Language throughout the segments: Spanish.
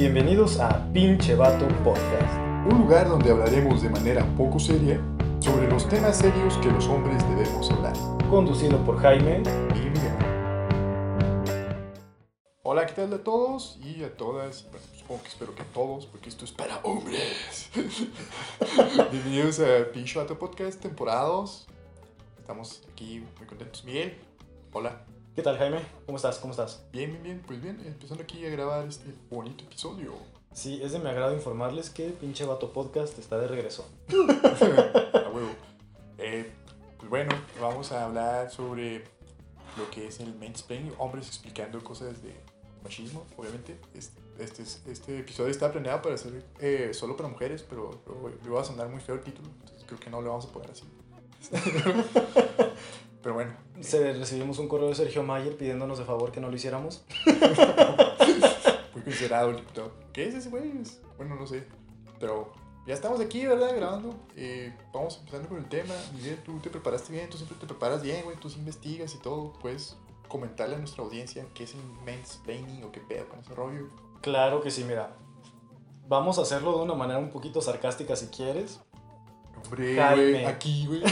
Bienvenidos a Pinche Vato Podcast. Un lugar donde hablaremos de manera poco seria sobre los temas serios que los hombres debemos hablar. Conducido por Jaime. Y Miguel. Hola, ¿qué tal a todos y a todas? Bueno, supongo que espero que todos, porque esto es para hombres. Bienvenidos a Pinche Vato Podcast, temporada 2. Estamos aquí muy contentos. Miguel, hola. ¿Qué tal, Jaime? ¿Cómo estás? ¿Cómo estás? Bien, bien, bien. Pues bien, empezando aquí a grabar este bonito episodio. Sí, es de mi agrado informarles que Pinche Vato Podcast está de regreso. a huevo. Eh, pues bueno, vamos a hablar sobre lo que es el mansplaining, hombres explicando cosas de machismo, obviamente. Este, este, es- este episodio está planeado para ser eh, solo para mujeres, pero le va a sonar muy feo el título, entonces creo que no le vamos a poner así. pero bueno, Se, recibimos un correo de Sergio Mayer pidiéndonos de favor que no lo hiciéramos. muy considerado. ¿Qué es ese güey? Bueno, no sé. Pero ya estamos aquí, ¿verdad? Grabando. Eh, vamos empezando con el tema. Miguel, tú te preparaste bien, tú siempre te preparas bien, güey. Tú investigas y todo. Puedes comentarle a nuestra audiencia qué es el mansplaining o qué pedo con ese rollo. Claro que sí, mira. Vamos a hacerlo de una manera un poquito sarcástica si quieres. Hombre, Jaime. aquí, güey.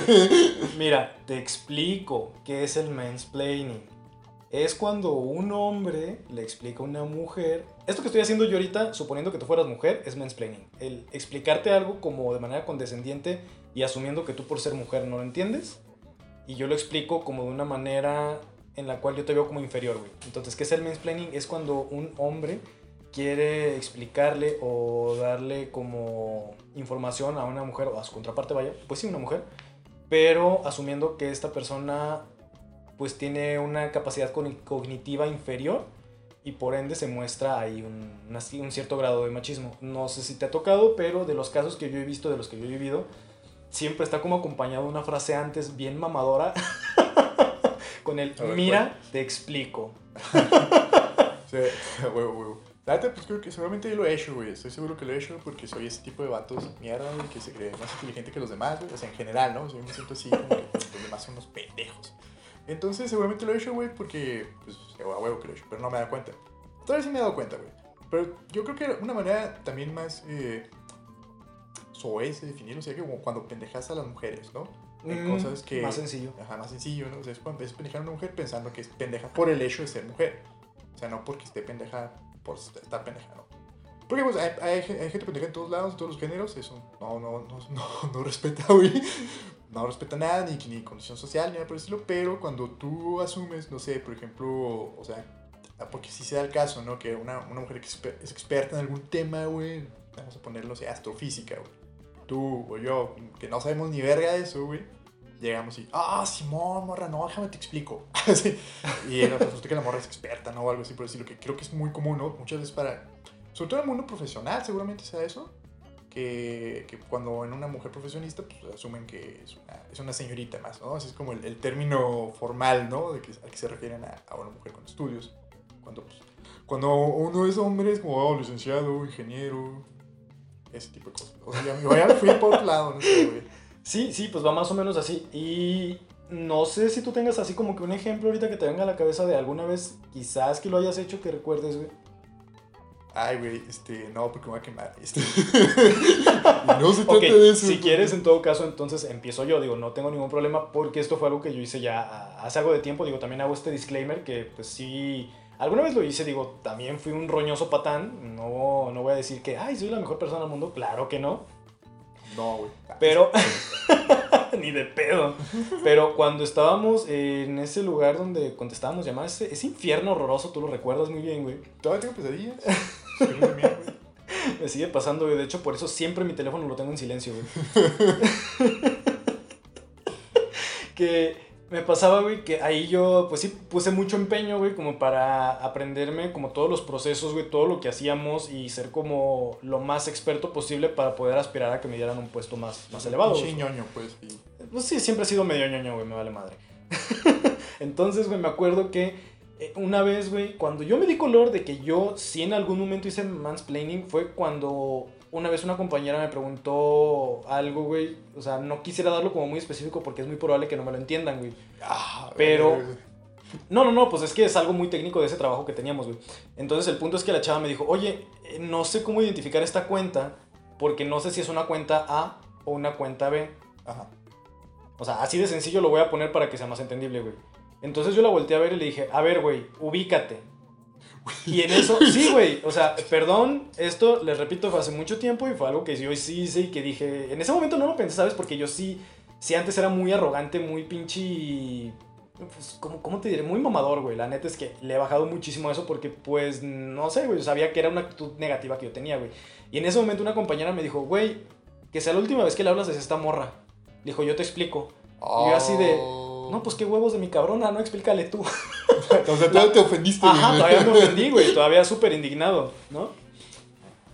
Mira, te explico qué es el mansplaining. Es cuando un hombre le explica a una mujer. Esto que estoy haciendo yo ahorita, suponiendo que tú fueras mujer, es mansplaining. El explicarte algo como de manera condescendiente y asumiendo que tú por ser mujer no lo entiendes. Y yo lo explico como de una manera en la cual yo te veo como inferior, güey. Entonces, ¿qué es el mansplaining? Es cuando un hombre quiere explicarle o darle como información a una mujer o a su contraparte, vaya, pues sí, una mujer, pero asumiendo que esta persona pues tiene una capacidad cogn- cognitiva inferior y por ende se muestra ahí un, un cierto grado de machismo. No sé si te ha tocado, pero de los casos que yo he visto, de los que yo he vivido, siempre está como acompañado de una frase antes bien mamadora con el ver, mira, te explico. Sí, huevo, huevo. La neta, pues creo que seguramente yo lo he hecho, güey. Estoy seguro que lo he hecho porque soy ese tipo de vatos mierda, güey, que se cree más inteligente que los demás, güey. O sea, en general, ¿no? O sea, yo me siento así como que los demás son unos pendejos. Entonces, seguramente lo he hecho, güey, porque, pues, a huevo que lo he hecho, pero no me da cuenta. Tal vez sí me he dado cuenta, güey. Pero yo creo que una manera también más eh, soez de definirlo sería que como cuando pendejas a las mujeres, ¿no? Hay Mm, cosas que... Más sencillo. Ajá, más sencillo, ¿no? O sea, es cuando es pendejar a una mujer pensando que es pendeja por el hecho de ser mujer. O sea, no porque esté pendeja por estar pendeja, ¿no? Porque pues hay, hay, hay gente pendeja en todos lados, en todos los géneros, eso no, no, no, no, no respeta, güey. No respeta nada, ni, ni condición social, ni nada por el estilo, pero cuando tú asumes, no sé, por ejemplo, o sea, porque si se da el caso, ¿no? Que una, una mujer que es experta en algún tema, güey, vamos a ponerlo, o sea, astrofísica, güey. Tú o yo, que no sabemos ni verga de eso, güey, llegamos y, ah, Simón, morra, no, déjame te explico. Sí. Y nos resulta que la morra es experta, ¿no? O algo así por decirlo, que creo que es muy común, ¿no? Muchas veces para, sobre todo en el mundo profesional, seguramente sea eso, que, que cuando en una mujer profesionista, pues asumen que es una, es una señorita más, ¿no? Ese es como el, el término formal, ¿no? De que, al que se refieren a, a una mujer con estudios. Cuando, pues, cuando uno es hombre, es como, oh, licenciado, ingeniero, ese tipo de cosas. O sea, ya, me fui por otro lado, no sé, güey. Sí, sí, pues va más o menos así. Y no sé si tú tengas así como que un ejemplo ahorita que te venga a la cabeza de alguna vez, quizás que lo hayas hecho, que recuerdes, güey. Ay, güey, este, no, porque me voy a quemar. Este. No se trata Ok, de eso. si quieres, en todo caso, entonces empiezo yo. Digo, no tengo ningún problema porque esto fue algo que yo hice ya hace algo de tiempo. Digo, también hago este disclaimer que, pues sí, alguna vez lo hice. Digo, también fui un roñoso patán. No, no voy a decir que, ay, soy la mejor persona del mundo. Claro que no. No, güey. Pero. Ni de pedo. Pero cuando estábamos en ese lugar donde contestábamos llamadas, ese, ese infierno horroroso, tú lo recuerdas muy bien, güey. Todavía tengo pesadillas. Güey. Me sigue pasando, güey. De hecho, por eso siempre mi teléfono lo tengo en silencio, güey. que me pasaba, güey, que ahí yo, pues sí, puse mucho empeño, güey, como para aprenderme como todos los procesos, güey, todo lo que hacíamos y ser como lo más experto posible para poder aspirar a que me dieran un puesto más, más elevado. Güey. ñoño, pues. y- Pues sí, siempre he sido medio ñoño, güey, me vale madre. Entonces, güey, me acuerdo que eh, una vez, güey, cuando yo me di color de que yo sí en algún momento hice mansplaining, fue cuando una vez una compañera me preguntó algo, güey. O sea, no quisiera darlo como muy específico porque es muy probable que no me lo entiendan, güey. Ah, Pero-. No, no, no, pues es que es algo muy técnico de ese trabajo que teníamos, güey. Entonces el punto es que la chava me dijo, oye, eh, no sé cómo identificar esta cuenta porque no sé si es una cuenta A o una cuenta B. Ajá. O sea, así de sencillo lo voy a poner para que sea más entendible, güey. Entonces yo la volteé a ver y le dije, a ver, güey, ubícate. Y en eso, sí, güey, o sea, perdón, esto, les repito, fue hace mucho tiempo y fue algo que yo sí hice y que dije, en ese momento no lo pensé, ¿sabes? Porque yo sí, sí antes era muy arrogante, muy pinche, pues, ¿cómo, cómo te diré? Muy mamador, güey. La neta es que le he bajado muchísimo eso porque, pues, no sé, güey, sabía que era una actitud negativa que yo tenía, güey. Y en ese momento una compañera me dijo, güey, que sea la última vez que le hablas de esta morra. Dijo, yo te explico. Y yo así de, no, pues qué huevos de mi cabrona, no, explícale tú. o sea, todavía te ofendiste. Ajá, güey. todavía me ofendí, güey, todavía súper indignado, ¿no?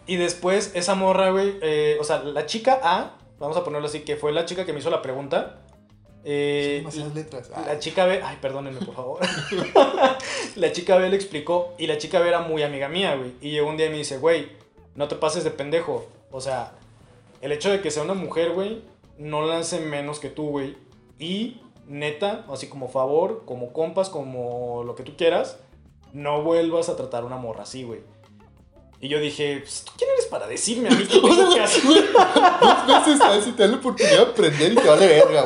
Y después esa morra, güey, eh, o sea, la chica A, vamos a ponerlo así, que fue la chica que me hizo la pregunta. eh, demasiadas letras. La chica B, ay, perdónenme, por favor. la chica B le explicó y la chica B era muy amiga mía, güey. Y llegó un día y me dice, güey, no te pases de pendejo. O sea, el hecho de que sea una mujer, güey, no la hace menos que tú, güey. Y neta, así como favor, como compas, como lo que tú quieras, no vuelvas a tratar a una morra así, güey. Y yo dije, pues, ¿tú quién eres para decirme a mí qué tengo que hacer? Dos veces a ver si te da la oportunidad de aprender y te vale verga,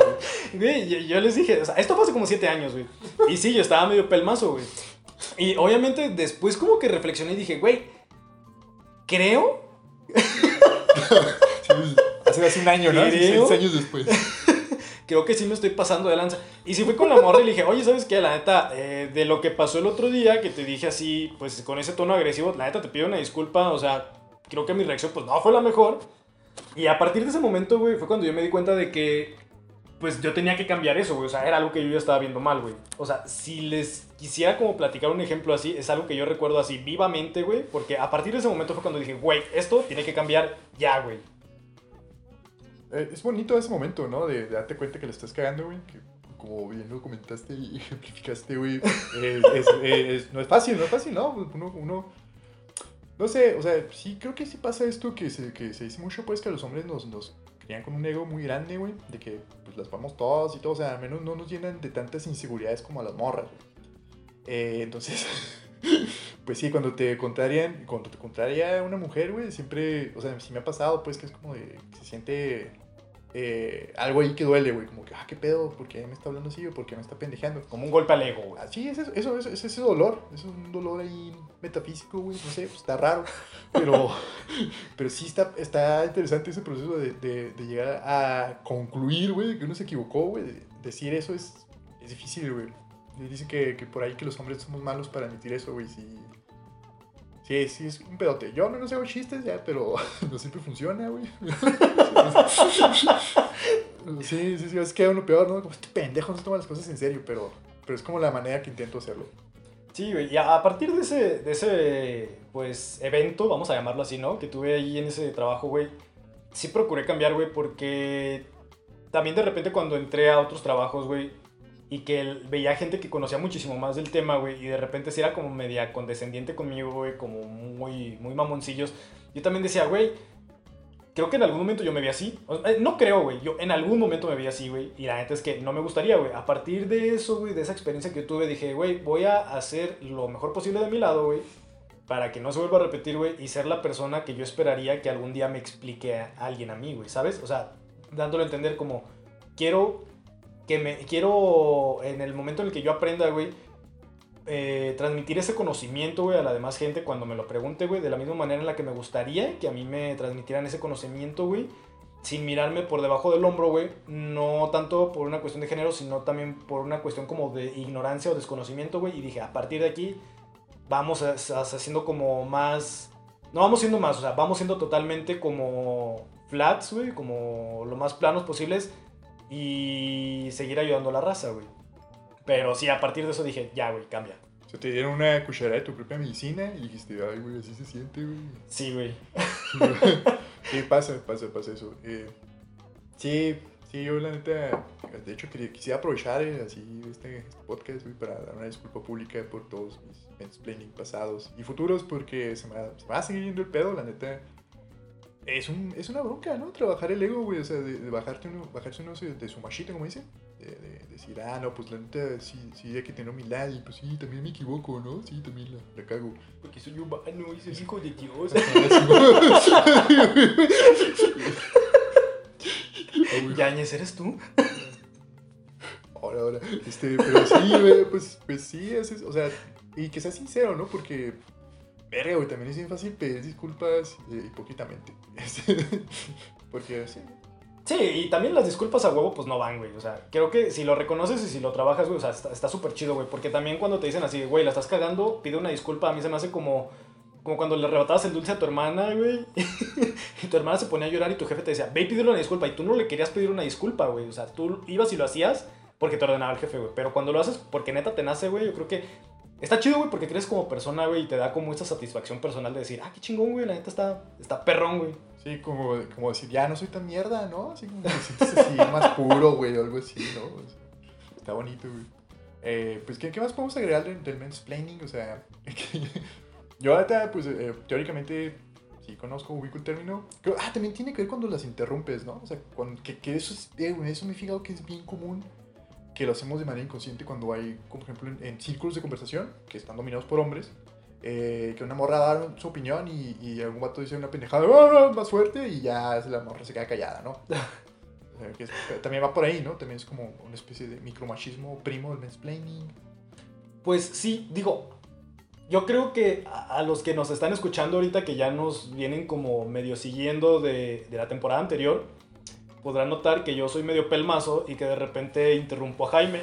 güey. Yo, yo les dije, o sea, esto fue hace como siete años, güey. Y sí, yo estaba medio pelmazo, güey. Y obviamente después como que reflexioné y dije, güey, creo Sí, hace, hace un año, ¿no? Hace Creo- seis años después. Creo que sí me estoy pasando de lanza. Y sí fui con la morra y le dije, oye, ¿sabes qué? La neta, eh, de lo que pasó el otro día, que te dije así, pues con ese tono agresivo, la neta te pido una disculpa, o sea, creo que mi reacción pues no fue la mejor. Y a partir de ese momento, güey, fue cuando yo me di cuenta de que, pues yo tenía que cambiar eso, güey, o sea, era algo que yo ya estaba viendo mal, güey. O sea, si les quisiera como platicar un ejemplo así, es algo que yo recuerdo así vivamente, güey, porque a partir de ese momento fue cuando dije, güey, esto tiene que cambiar ya, güey. Eh, es bonito ese momento, ¿no? De, darte cuenta que le estás cagando, güey. Que como bien lo comentaste y ejemplificaste, güey. eh, es- no es fácil, no es fácil, ¿no? Uno, no sé, o sea, sí, creo que sí pasa esto que se, que se dice mucho, pues, que los hombres nos, nos crían con un ego muy grande, güey. De que, pues, las vamos todos y todo. O sea, al menos no nos llenan de tantas inseguridades como a las morras. Eh, entonces, pues sí, cuando te contrarian, cuando te contraria una mujer, güey, siempre, o sea, sí me ha pasado, pues, que es como de, se siente eh, algo ahí que duele, güey, como que, ah, qué pedo, ¿por qué me está hablando así o por qué me está pendejeando? Como un golpe al ego, güey. Así es eso, eso, es ese dolor, es un dolor ahí metafísico, güey, no sé, pues está raro, pero, pero sí está, está interesante ese proceso de, de, de llegar a concluir, güey, que uno se equivocó, güey, de- decir eso es, es difícil, güey. Y Dicen que, que por ahí que los hombres somos malos para admitir eso, güey, sí. Sí, sí, es un pedote. Yo no sé hago chistes ya, pero no siempre funciona, güey. Sí, sí, sí, es que uno peor, ¿no? Como este pendejo no se toma las cosas en serio, pero, pero es como la manera que intento hacerlo. Sí, y a partir de ese, de ese, pues, evento, vamos a llamarlo así, ¿no? Que tuve ahí en ese trabajo, güey, sí procuré cambiar, güey, porque también de repente cuando entré a otros trabajos, güey, y que veía gente que conocía muchísimo más del tema, güey, y de repente sí era como media condescendiente conmigo, güey, como muy, muy mamoncillos, yo también decía, güey, creo que en algún momento yo me vi así. Eh, no creo, güey. Yo en algún momento me vi así, güey. Y la neta es que no me gustaría, güey. A partir de eso, güey, de esa experiencia que tuve, dije, güey, voy a hacer lo mejor posible de mi lado, güey. Para que no se vuelva a repetir, güey. Y ser la persona que yo esperaría que algún día me explique a alguien a mí, güey. ¿Sabes? O sea, dándole a entender como, quiero que me, quiero en el momento en el que yo aprenda, güey, eh, transmitir ese conocimiento, güey, a la demás gente cuando me lo pregunte, güey, de la misma manera en la que me gustaría que a mí me transmitieran ese conocimiento, güey, sin mirarme por debajo del hombro, güey, no tanto por una cuestión de género, sino también por una cuestión como de ignorancia o desconocimiento, güey, y dije, a partir de aquí vamos haciendo como más, no vamos siendo más, o sea, vamos siendo totalmente como flats, güey, como lo más planos posibles y seguir ayudando a la raza, güey. Pero sí, a partir de eso dije, ya, güey, cambia. O sea, te dieron una cucharada de tu propia medicina y dijiste, ay, güey, así se siente, güey. Sí, güey. Sí, pasa, pasa, pasa eso. Eh, sí, sí, yo la neta, de hecho quería, quisiera aprovechar eh, así este, este podcast güey, para dar una disculpa pública por todos mis mansplaining pasados y futuros porque se me, va, se me va a seguir yendo el pedo, la neta. Es, un, es una bronca, ¿no? Trabajar el ego, güey, o sea, de, de bajarte uno, bajarse uno de, su machito, como dicen. De, de decir, ah, no, pues la neta sí, sí hay que tener humildad y pues sí, también me equivoco, ¿no? Sí, también la, la cago. Porque soy humano y soy hijo de Dios. Yañez, ¿eres tú? Ahora, ahora. Este, pero sí, pues, pues sí, es, es- o sea, y que sea sincero, ¿no? Porque, verga, güey, también es bien fácil pedir disculpas eh, hipócritamente. Porque, sí. Sí, y también las disculpas a huevo, pues no van, güey. O sea, creo que si lo reconoces y si lo trabajas, güey, o sea, está súper chido, güey. Porque también cuando te dicen así, güey, la estás cagando, pide una disculpa. A mí se me hace como, como cuando le arrebatabas el dulce a tu hermana, güey. y tu hermana se ponía a llorar y tu jefe te decía, ve y pídele una disculpa. Y tú no le querías pedir una disculpa, güey. O sea, tú ibas y lo hacías porque te ordenaba el jefe, güey. Pero cuando lo haces porque neta te nace, güey, yo creo que está chido, güey, porque crees como persona, güey, y te da como esta satisfacción personal de decir, ah, qué chingón, güey, la neta está, está perrón, güey. Sí, como, como decir, ya no soy tan mierda, ¿no? Así como que te sientes más puro, güey, o algo así, ¿no? Está bonito, güey. Eh, pues, ¿qué, ¿qué más podemos agregar del, del mansplaining? O sea, yo ahorita, pues, eh, teóricamente, sí conozco, ubico el término. Ah, también tiene que ver cuando las interrumpes, ¿no? O sea, que, que eso, es, eh, eso me he fijado que es bien común que lo hacemos de manera inconsciente cuando hay, como por ejemplo, en, en círculos de conversación que están dominados por hombres, eh, que una morra da su opinión y, y algún vato dice una pendejada "Ah, ah", más fuerte y ya la morra se queda callada, ¿no? O sea, que es- también va por ahí, ¿no? También es como una especie de micromachismo primo del mansplaining. Pues sí, digo, yo creo que a, a los que nos están escuchando ahorita, que ya nos vienen como medio siguiendo de, de la temporada anterior, podrán notar que yo soy medio pelmazo y que de repente interrumpo a Jaime.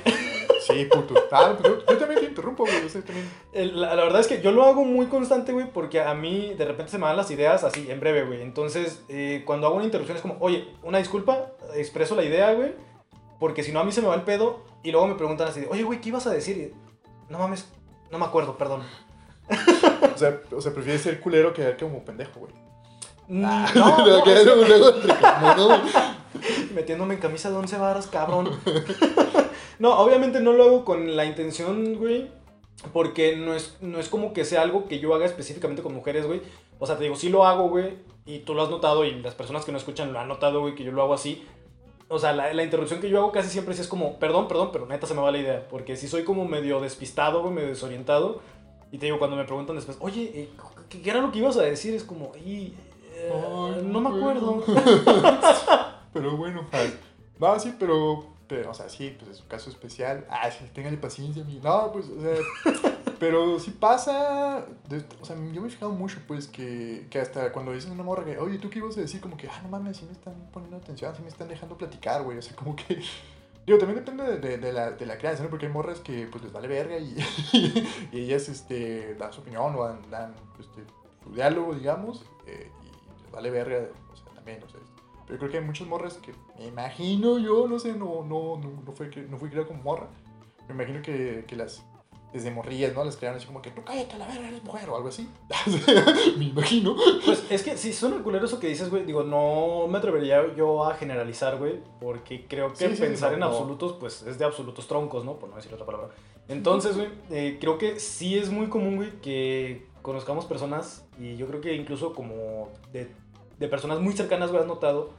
Sí, puto. Ah, yo, yo también te interrumpo, güey. También. La, la verdad es que yo lo hago muy constante, güey, porque a mí de repente se me dan las ideas así, en breve, güey. Entonces, eh, cuando hago una interrupción es como, oye, una disculpa, expreso la idea, güey, porque si no a mí se me va el pedo y luego me preguntan así, oye, güey, ¿qué ibas a decir? Y, no mames, no me acuerdo, perdón. O sea, o sea prefieres ser culero que como pendejo, güey. Mm, Ah, no, no, que- luego, luego entre como, ¿no? metiéndome en camisa de once varas, cabrón. no, obviamente no lo hago con la intención, güey. Porque no es, no es como que sea algo que yo haga específicamente con mujeres, güey. O sea, te digo, sí lo hago, güey. Y tú lo has notado y las personas que no escuchan lo han notado, güey, que yo lo hago así. O sea, la, la interrupción que yo hago casi siempre sí es como, perdón, perdón, pero neta se me va la idea. Porque si soy como medio despistado, güey, medio desorientado. Y te digo, cuando me preguntan después, oye, eh, ¿qué, era lo que ibas a decir? Es como, y, eh, no me acuerdo. Pero bueno, ay, no, sí, pero, pero, o sea, sí, pues es un caso especial. Ah, sí, téngale paciencia, amigo. No, pues, o sea, pero sí pasa, de- o sea, yo me he fijado mucho, pues, que, que hasta cuando dicen a una morra que, oye, ¿tú qué ibas a decir? Como que, ah, no mames, sí me están poniendo atención, sí me están dejando platicar, güey, o sea, como que... Digo, también depende de, de- de la, de la crianza, ¿no? Porque hay morras que, pues, les vale verga y, y ellas, este, dan su opinión o dan, dan, este, su diálogo, digamos, eh, y les vale verga, o sea, también, o sea, pero creo que hay muchas morras que me imagino yo, no sé, no, no, no, no, fue, que- no fui criado como morra. Me imagino que, que las, desde morrillas, ¿no? Las crearon así como que, tú cállate a la verga, eres mujer o algo así. me imagino. Pues es que si suena culero eso que dices, güey. Digo, no me atrevería yo a generalizar, güey. Porque creo que Sí, sí, pensar no, en no. absolutos, pues es de absolutos troncos, ¿no? Por no decir otra palabra. Entonces, güey, eh, creo que sí es muy común, güey, que conozcamos personas. Y yo creo que incluso como de, de personas muy cercanas, güey, has notado.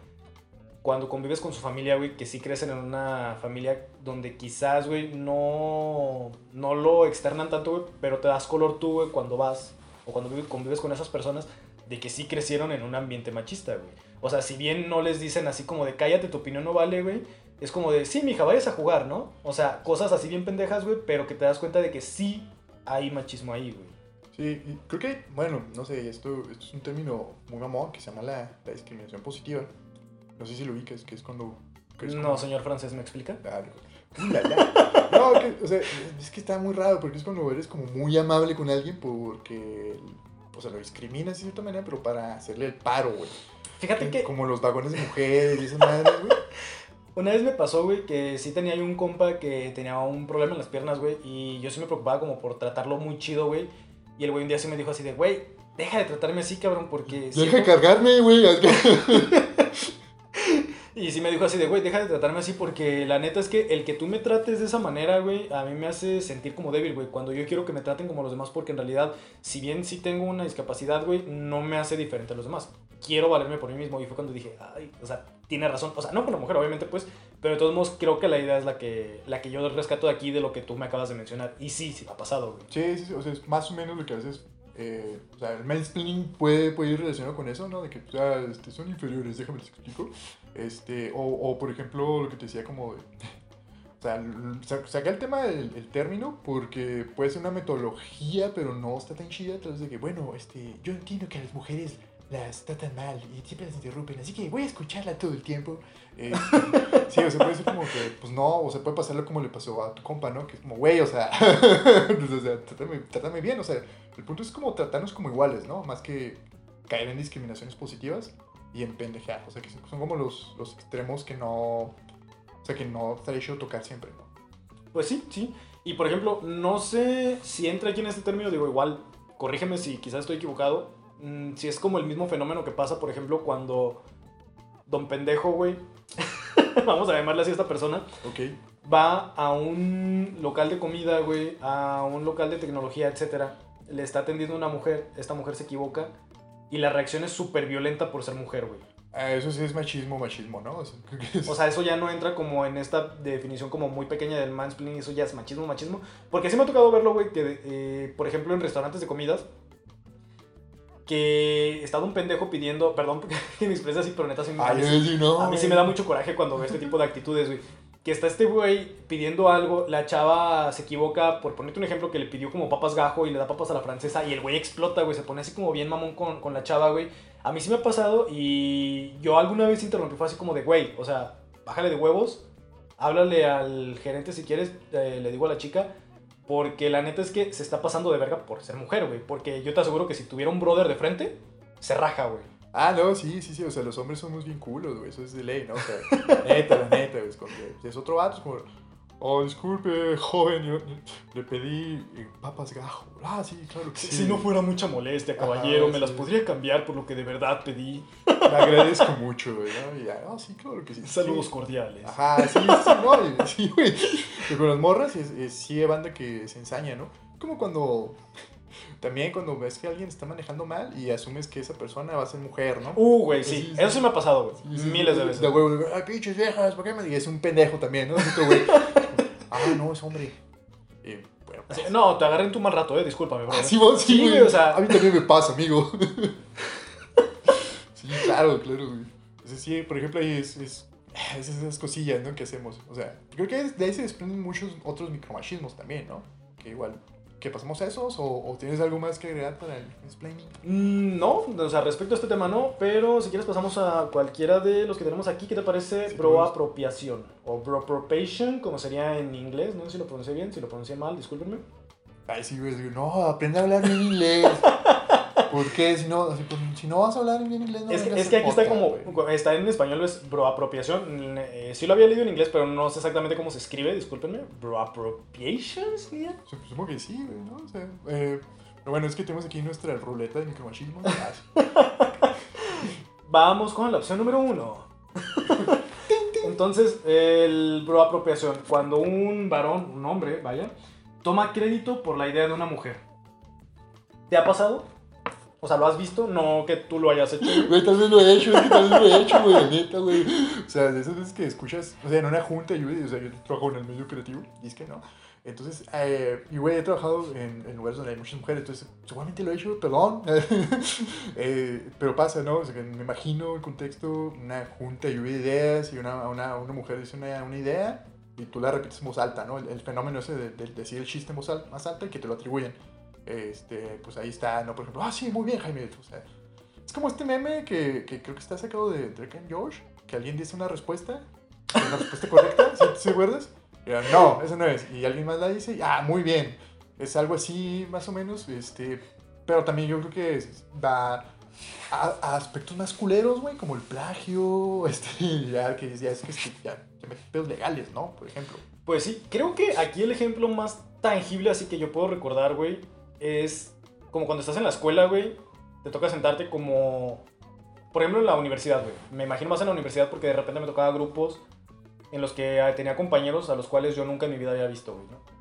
Cuando convives con su familia, güey, que sí crecen en una familia donde quizás, güey, no, no lo externan tanto, güey, pero te das color tú, güey, cuando vas o cuando vives- convives con esas personas de que sí crecieron en un ambiente machista, güey. O sea, si bien no les dicen así como de cállate, tu opinión no vale, güey, es como de sí, mija, vayas a jugar, ¿no? O sea, cosas así bien pendejas, güey, pero que te das cuenta de que sí hay machismo ahí, güey. Sí, y creo que, bueno, no sé, esto, esto es un término muy mamón que se llama la, la discriminación positiva. No sé si lo ubicas, que es cuando... que es No, señor francés, ¿me explica? Claro. La, la. No, que, o sea, es que está muy raro porque es cuando eres como muy amable con alguien porque, o sea, lo discriminas de cierta manera, pero para hacerle el paro, güey. Fíjate que Como los vagones de mujeres y esas madres, güey. Una vez me pasó, güey, que sí tenía yo un compa que tenía un problema en las piernas, güey, y yo sí me preocupaba como por tratarlo muy chido, güey. Y el güey un día sí me dijo así de, güey, deja de tratarme así, cabrón, porque... Deja de cargarme, güey. Y sí me dijo así de, güey, deja de tratarme así porque la neta es que el que tú me trates de esa manera, güey, a mí me hace sentir como débil, güey. Cuando yo quiero que me traten como los demás porque en realidad, si bien sí tengo una discapacidad, güey, no me hace diferente a los demás. Quiero valerme por mí mismo y fue cuando dije, ay, o sea, tiene razón. O sea, no con la mujer, obviamente, pues, Pero de todos modos, creo que la idea es la que, la que yo rescato de aquí de lo que tú me acabas de mencionar. Y sí, sí me ha pasado. Sí, sí, sí, o sea, es más o menos lo que a veces. eh, o sea, el mansplaining puede, puede ir relacionado con eso, ¿no? De que, o sea, este, son inferiores, déjame les explico. Este, o, o, por ejemplo, lo que te decía, como de. O sea, saqué el tema del el término porque puede ser una metodología, pero no está tan chida. Entonces, de que, bueno, este, yo entiendo que a las mujeres las tratan mal y siempre las interrumpen, así que voy a escucharla todo el tiempo. Eh, sí, o sea, puede ser como que, pues no, o sea, puede pasarlo como le pasó a tu compa, ¿no? Que es como, güey, o sea, o sea trátame, trátame bien, o sea, el punto es como tratarnos como iguales, ¿no? Más que caer en discriminaciones positivas y en pendejear, o sea, que son como los, los extremos que no, o sea, que no estaría chido tocar siempre, ¿no? Pues sí, sí. Y por ejemplo, no sé si entra aquí en este término, digo, igual, corrígeme si quizás estoy equivocado. Mm, si es como el mismo fenómeno que pasa, por ejemplo, cuando Don Pendejo, güey, vamos a llamarle así a esta persona, Ok. va a un local de comida, güey, a un local de tecnología, etcétera. Le está atendiendo una mujer, esta mujer se equivoca y la reacción es súper violenta por ser mujer, güey. Ah, eso sí es machismo, machismo, ¿no? O sea, creo que es- O sea, eso ya no entra como en esta definición como muy pequeña del mansplaining, eso ya es machismo, machismo. Porque sí me ha tocado verlo, güey, que, eh, por ejemplo, en restaurantes de comidas, que estaba un pendejo pidiendo, perdón que me exprese así, pero neta sí me... Ay, sí, no, A mí sí me da mucho coraje cuando veo este tipo de actitudes, güey. Que está este güey pidiendo algo, la chava se equivoca, por ponerte un ejemplo, que le pidió como papas gajo y le da papas a la francesa y el güey explota, güey, se pone así como bien mamón con, con la chava, güey. A mí sí me ha pasado y yo alguna vez interrumpí, fue así como de, güey, o sea, bájale de huevos, háblale al gerente si quieres, eh, le digo a la chica, porque la neta es que se está pasando de verga por ser mujer, güey. Porque yo te aseguro que si tuviera un brother de frente, se raja, güey. Ah, no, sí, sí, sí, o sea, los hombres somos bien culos, güey, eso es de ley, ¿no? O sea, neta, la neta, güey, es otro vato, es como, oh, disculpe, joven, yo le pedí eh, papas gajo. Ah, sí, claro que sí. Si no fuera mucha molestia, Ajá, caballero, me sí. las podría cambiar por lo que de verdad pedí. Me agradezco mucho, güey. Y ya, ah, sí, claro que sí. Saludos Sí. cordiales. Ajá, sí, sí, no, y- sí, güey. Pero con las morras es, es- sí banda que se ensaña, ¿no? Como cuando, también cuando ves que alguien está manejando mal y asumes que esa persona va a ser mujer, ¿no? Uh, güey, sí. Eso sí me ha pasado, güey. Sí, sí, Miles de veces. De huevo, ay, pinches viejas, ¿por qué me digas? Es un pendejo también, ¿no? Güey. Ah, no, es hombre. Eh, bueno, Así, no, te agarré en tu mal rato, eh. Discúlpame, bro. Ah, sí, vos, sí, Sí, güey. o sea- A mí también me pasa, amigo. sí, claro, claro, güey. Sea, sí, por ejemplo, ahí es, es, es esas cosillas, ¿no? Que hacemos. O sea, creo que de ahí se desprenden muchos otros micromachismos también, ¿no? Que igual, ¿que pasamos a esos? ¿O, o tienes algo más que agregar para el explaining? Mm, No, o sea, respecto a este tema no, pero si quieres pasamos a cualquiera de los que tenemos aquí. ¿Qué te parece Sí, broapropiación? O broappropriation, como sería en inglés. No sé si lo pronuncié bien, si lo pronuncié mal, discúlpenme. Ay, sí, güey, no, aprende a hablar bien inglés. ¿Por qué? Si no, pues, si no vas a hablar bien inglés, no es, que, es que aquí está podcast, como, güey. está en español es broapropiación. Eh, sí lo había leído en inglés, pero no sé exactamente cómo se escribe, discúlpenme. Broappropriation, ¿sería? O sea, Supongo que sí, güey, ¿no? O sea, eh, pero bueno, es que tenemos aquí nuestra ruleta de micromachismo. Vamos con la opción número uno. Entonces, el broapropiación, cuando un varón, un hombre, vaya, toma crédito por la idea de una mujer. ¿Te ha pasado? O sea, ¿lo has visto? No que tú lo hayas hecho. Güey, tal vez lo he hecho, es que tal vez lo he hecho, güey, neta, güey. O sea, de esas veces que escuchas, o sea, en una junta, yo, o sea, yo trabajo en el medio creativo, y es que no. Entonces, eh, y güey, he trabajado en, en lugares donde hay muchas mujeres, entonces, seguramente lo he hecho, perdón. Eh, pero pasa, ¿no? O sea, que me imagino el contexto, una junta, lluvia de ideas, y una, una, una mujer dice una, una idea, y tú la repites en voz alta, ¿no? El, el fenómeno ese de, de decir el chiste en voz al- más alta y que te lo atribuyen. Este, pues ahí está, ¿no? Por ejemplo, ah, sí, muy bien, Jaime. O sea, es como este meme que, que creo que está sacado de Drake and Josh, que alguien dice una respuesta, una respuesta correcta, ¿sí, ¿sí acuerdas? Yo, no, eso no es. Y alguien más la dice, ah, muy bien. Es algo así, más o menos, este, pero también yo creo que va a, a aspectos más culeros, güey, como el plagio, este, ya que ya es que ya, ya mete pedos legales, ¿no? Por ejemplo. Pues sí, creo que aquí el ejemplo más tangible así que yo puedo recordar, güey, es como cuando estás en la escuela, güey, te toca sentarte como, por ejemplo, en la universidad, güey. Me imagino más en la universidad porque de repente me tocaba grupos en los que tenía compañeros a los cuales yo nunca en mi vida había visto, güey, ¿no?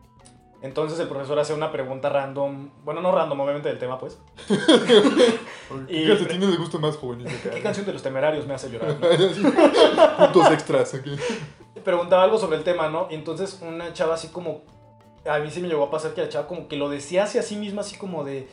Entonces el profesor hace una pregunta random, bueno, no random, obviamente del tema, pues. ¿Qué calcetines les gusta más? ¿Qué canción de los temerarios me hace llorar? Puntos extras aquí. preguntaba algo sobre el tema, ¿no? Y entonces una chava así como, a mí sí me llegó a pasar que la chava como que lo decía hacia sí misma, así como de,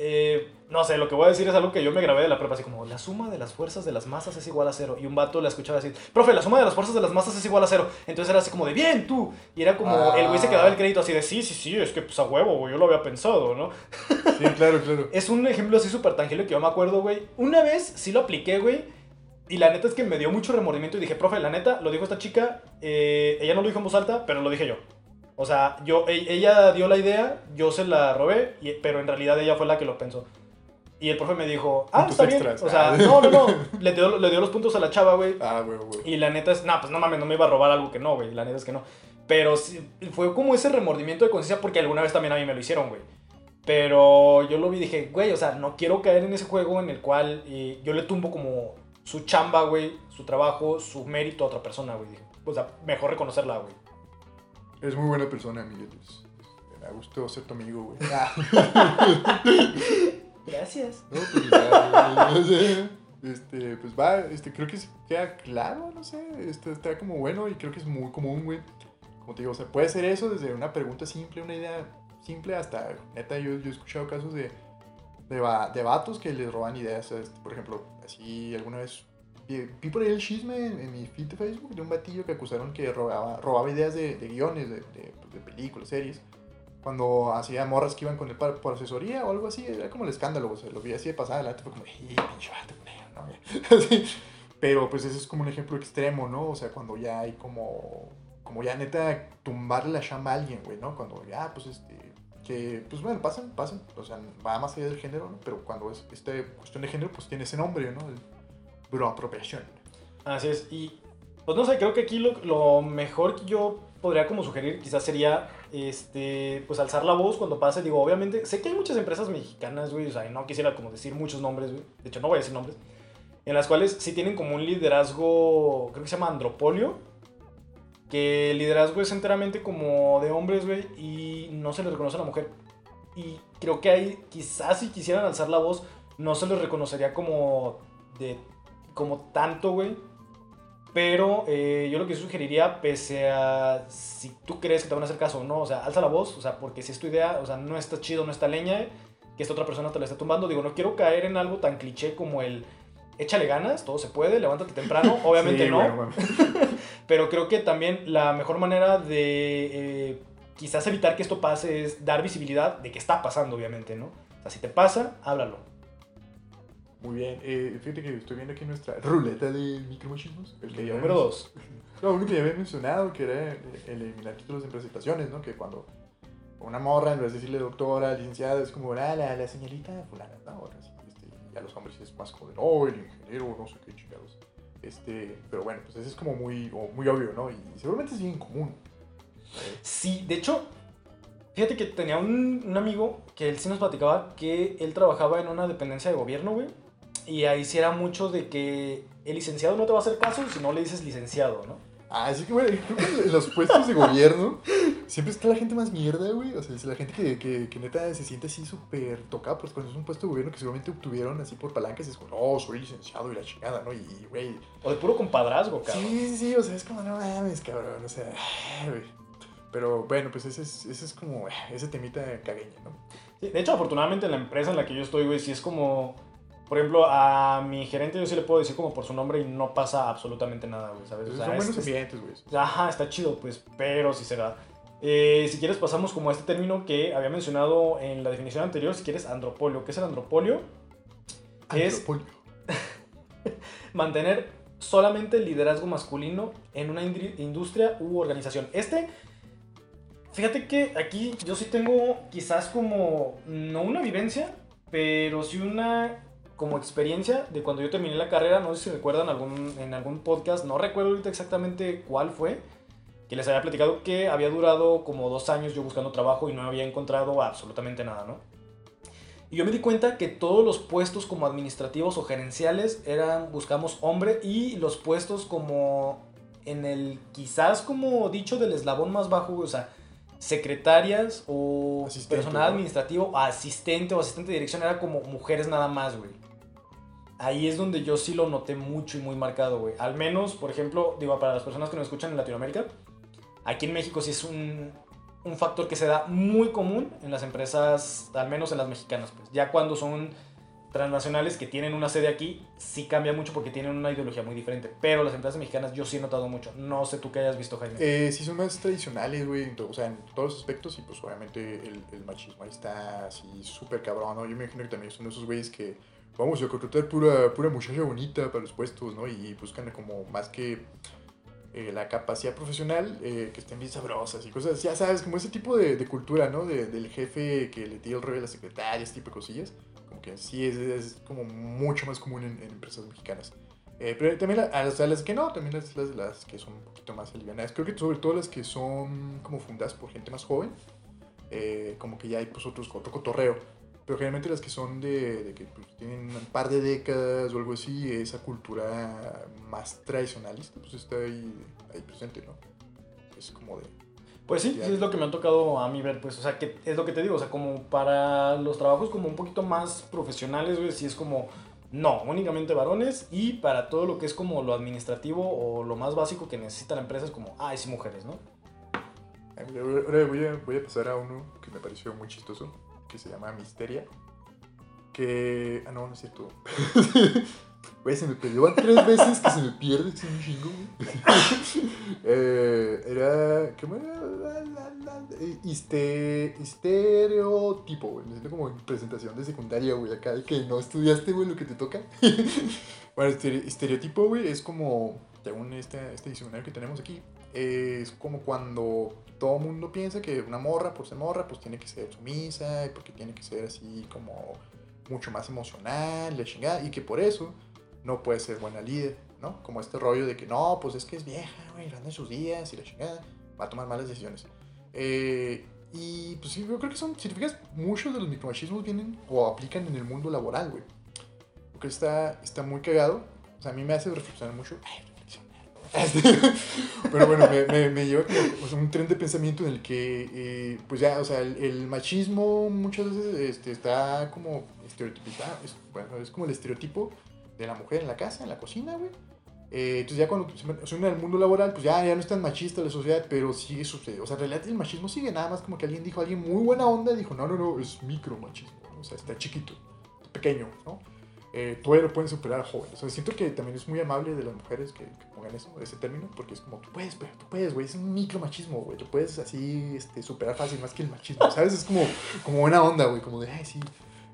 eh, no sé, lo que voy a decir es algo que yo me grabé de la prepa, así como, la suma de las fuerzas de las masas es igual a cero. Y un vato la escuchaba decir, profe, la suma de las fuerzas de las masas es igual a cero. Entonces era así como de, bien, tú. Y era como, el güey se quedaba el crédito así de, sí, sí, sí, es que pues a huevo, güey, yo lo había pensado, ¿no? Sí, claro, claro. Es un ejemplo así súper tangible que yo me acuerdo, güey. Una vez sí lo apliqué, güey. Y la neta es que me dio mucho remordimiento y dije, profe, la neta, lo dijo esta chica, eh, ella no lo dijo en voz alta, pero lo dije yo. O sea, yo, e- ella dio la idea, yo se la robé, pero en realidad ella fue la que lo pensó. Y el profe me dijo, ah, está bien. extras. O sea, Ah. no, no, no. Le dio, le dio los puntos a la chava, güey. Ah, güey, güey. Y la neta es, nah, pues no mames, no me iba a robar algo que no, güey. La neta es que no. Pero sí, fue como ese remordimiento de conciencia porque alguna vez también a mí me lo hicieron, güey. Pero yo lo vi y dije, güey, o sea, no quiero caer en ese juego en el cual eh, yo le tumbo como su chamba, güey, su trabajo, su mérito a otra persona, güey. O sea, mejor reconocerla, güey. Es muy buena persona, Miguel. Es- es- Me gustó ser tu amigo, güey. Gracias. No, pues ya, no sé. Este, pues va, este, creo que queda claro, no sé, este, está como bueno y creo que es muy común, güey. Como te digo, o sea, puede ser eso desde una pregunta simple, una idea simple, hasta, neta, yo, yo he escuchado casos de, de, de vatos que les roban ideas, este, por ejemplo, así alguna vez vi, por ahí el chisme en, en mi feed de Facebook de un batillo que acusaron que robaba, robaba ideas de, de guiones, de, de, pues, de películas, series cuando hacía morras que iban con él para, por asesoría o algo así, era como el escándalo, o sea, lo vi así de pasada adelante, fue como, ¡y pinche vato, culero", ¿no? Pero pues ese es como un ejemplo extremo, ¿no? O sea, cuando ya hay como, como ya neta tumbarle la chamba a alguien, güey, ¿no? Cuando ya, pues este, que, pues bueno, pasan, pasan, o sea, va más allá del género, ¿no? Pero cuando es esta cuestión de género, pues tiene ese nombre, ¿no? El broapropiación. Así es. Y, pues no sé, creo que aquí lo, lo mejor que yo podría como sugerir quizás sería, este, pues alzar la voz cuando pase. Digo, obviamente, sé que hay muchas empresas mexicanas, güey, o sea, no quisiera como decir muchos nombres, güey. De hecho, no voy a decir nombres. En las cuales sí tienen como un liderazgo, creo que se llama andropolio. Que el liderazgo es enteramente como de hombres, güey, y no se les reconoce a la mujer. Y creo que ahí, quizás si quisieran alzar la voz, no se les reconocería como de como tanto, güey. Pero eh, yo lo que sugeriría, pese a si tú crees que te van a hacer caso o no, o sea, alza la voz, o sea, porque si es tu idea, o sea, no está chido, no está leña, eh, que esta otra persona te la está tumbando. Digo, no quiero caer en algo tan cliché como el échale ganas, todo se puede, levántate temprano, obviamente Sí, no. güey. Pero creo que también la mejor manera de eh, quizás evitar que esto pase es dar visibilidad de que está pasando, obviamente, ¿no? O sea, si te pasa, háblalo. Muy bien, eh, fíjate que estoy viendo aquí nuestra ruleta de micromachismos. El que ya Número habíamos- 2. No, uno que ya había mencionado, que era eliminar títulos en presentaciones, ¿no? Que cuando una morra, en vez de decirle doctora, licenciada, es como, ah, la, la señorita fulana, ¿no? Ahora sí, este, y a los hombres es más como de, no, el ingeniero, no sé qué chingados. Este, pero bueno, pues ese es como muy, muy obvio, ¿no? Y seguramente es bien común. Sí, de hecho, fíjate que tenía un, un amigo que él sí nos platicaba que él trabajaba en una dependencia de gobierno, güey. Y ahí sí era mucho de que el licenciado no te va a hacer caso si no le dices licenciado, ¿no? Ah, sí que, bueno, creo que en los puestos de gobierno siempre está la gente más mierda, güey. O sea, es la gente que, que, que neta se siente así súper tocada, pues cuando es un puesto de gobierno que seguramente obtuvieron así por palancas, es como, no, soy licenciado y la chingada, ¿no? Y, güey, O de puro compadrazgo, cabrón. Sí, sí, o sea, es como, no mames, cabrón, o sea, güey. Pero bueno, pues ese es, ese es como ese temita cagueña, ¿no? Sí, de hecho, afortunadamente en la empresa en la que yo estoy, güey, sí es como... Por ejemplo, a mi gerente yo sí le puedo decir como por su nombre y no pasa absolutamente nada, güey, ¿sabes? O Entonces, sea, son es- buenos es- güey. Ajá, está chido, pues, pero sí se da. Eh, si quieres pasamos como a este término que había mencionado en la definición anterior, si quieres, andropolio. ¿Qué es el andropolio? Es Antropolio. mantener solamente el liderazgo masculino en una industria u organización. Este, fíjate que aquí yo sí tengo quizás como, no una vivencia, pero sí una como experiencia de cuando yo terminé la carrera, no sé si recuerdan algún, en algún podcast, no recuerdo ahorita exactamente cuál fue, que les había platicado que había durado como dos años yo buscando trabajo y no había encontrado absolutamente nada, ¿no? Y yo me di cuenta que todos los puestos como administrativos o gerenciales eran, buscamos hombre, y los puestos como en el, quizás como dicho del eslabón más bajo, o sea, secretarias o Asistente, personal ¿no? administrativo, asistente o asistente de dirección, era como mujeres nada más, güey. Ahí es donde yo sí lo noté mucho y muy marcado, güey. Al menos, por ejemplo, digo, para las personas que nos escuchan en Latinoamérica, aquí en México sí es un, un factor que se da muy común en las empresas, al menos en las mexicanas, pues. Ya cuando son transnacionales que tienen una sede aquí, sí cambia mucho porque tienen una ideología muy diferente. Pero las empresas mexicanas yo sí he notado mucho. No sé tú qué hayas visto, Jaime. Eh, sí son más tradicionales, güey, o sea, en todos los aspectos y pues obviamente el, el machismo ahí está así súper cabrón, ¿no? Yo me imagino que también son esos güeyes que vamos a contratar pura, pura muchacha bonita para los puestos, ¿no? Y buscan como más que eh, la capacidad profesional, eh, que estén bien sabrosas y cosas, ya sabes, como ese tipo de, de cultura, ¿no? De- del jefe que le tira el rollo a la secretaria, ese tipo de cosillas, como que sí es, es como mucho más común en, en empresas mexicanas. Eh, pero también a las, las que no, también las, las, las que son un poquito más alivianadas. Creo que sobre todo las que son como fundadas por gente más joven, eh, como que ya hay pues otros, otro cotorreo. Pero generalmente las que son de, de que pues, tienen un par de décadas o algo así, esa cultura más tradicionalista, pues está ahí, ahí presente, ¿no? Es como de... Pues sí, sí es lo que me ha tocado a mí ver, pues, o sea, que es lo que te digo, o sea, como para los trabajos como un poquito más profesionales, güey, sí es como, no, únicamente varones, y para todo lo que es como lo administrativo o lo más básico que necesita la empresa es como, ah, sí mujeres, ¿no? Ahora voy a, voy a pasar a uno que me pareció muy chistoso, que se llama Misteria. Que... Ah, no, no es cierto. Güey, se me perdió tres veces que se me pierde, es un chingo. Eh, era... ¿Qué eh, histe- Estereotipo, güey. Me siento como en presentación de secundaria, güey. Acá de que no estudiaste, güey, lo que te toca. bueno, estere- estereotipo, güey, es como... Según este, este diccionario que tenemos aquí, es como cuando todo mundo piensa que una morra, por ser morra, pues tiene que ser sumisa, y porque tiene que ser así como mucho más emocional, la chingada, y que por eso no puede ser buena líder, ¿no? Como este rollo de que no, pues es que es vieja, güey, anda en sus días y la chingada, va a tomar malas decisiones. Eh, y pues sí, yo creo que son, si te fijas, muchos de los micromachismos vienen o aplican en el mundo laboral, güey. Porque está, está muy cagado, o sea, a mí me hace reflexionar mucho. Ay. Pero bueno, me, me, me lleva como un tren de pensamiento en el que, eh, pues ya, o sea, el, el machismo muchas veces este, está como estereotipizado, es, bueno, es como el estereotipo de la mujer en la casa, en la cocina, güey. Eh, entonces ya cuando se se une al mundo laboral, pues ya, ya no es tan machista la sociedad, pero sigue sucediendo. O sea, en realidad el machismo sigue, nada más como que alguien dijo, alguien muy buena onda, dijo, no, no, no, es micromachismo, ¿no? o sea, está chiquito, pequeño, ¿no? Eh, todavía lo pueden superar jóvenes. O sea, siento que también es muy amable de las mujeres que, que pongan eso, ese término, porque es como, tú puedes, pero tú puedes, güey, es un micromachismo, güey, tú puedes así este, superar fácil más que el machismo, ¿sabes? Es como, como buena onda, güey, como de, ay, sí.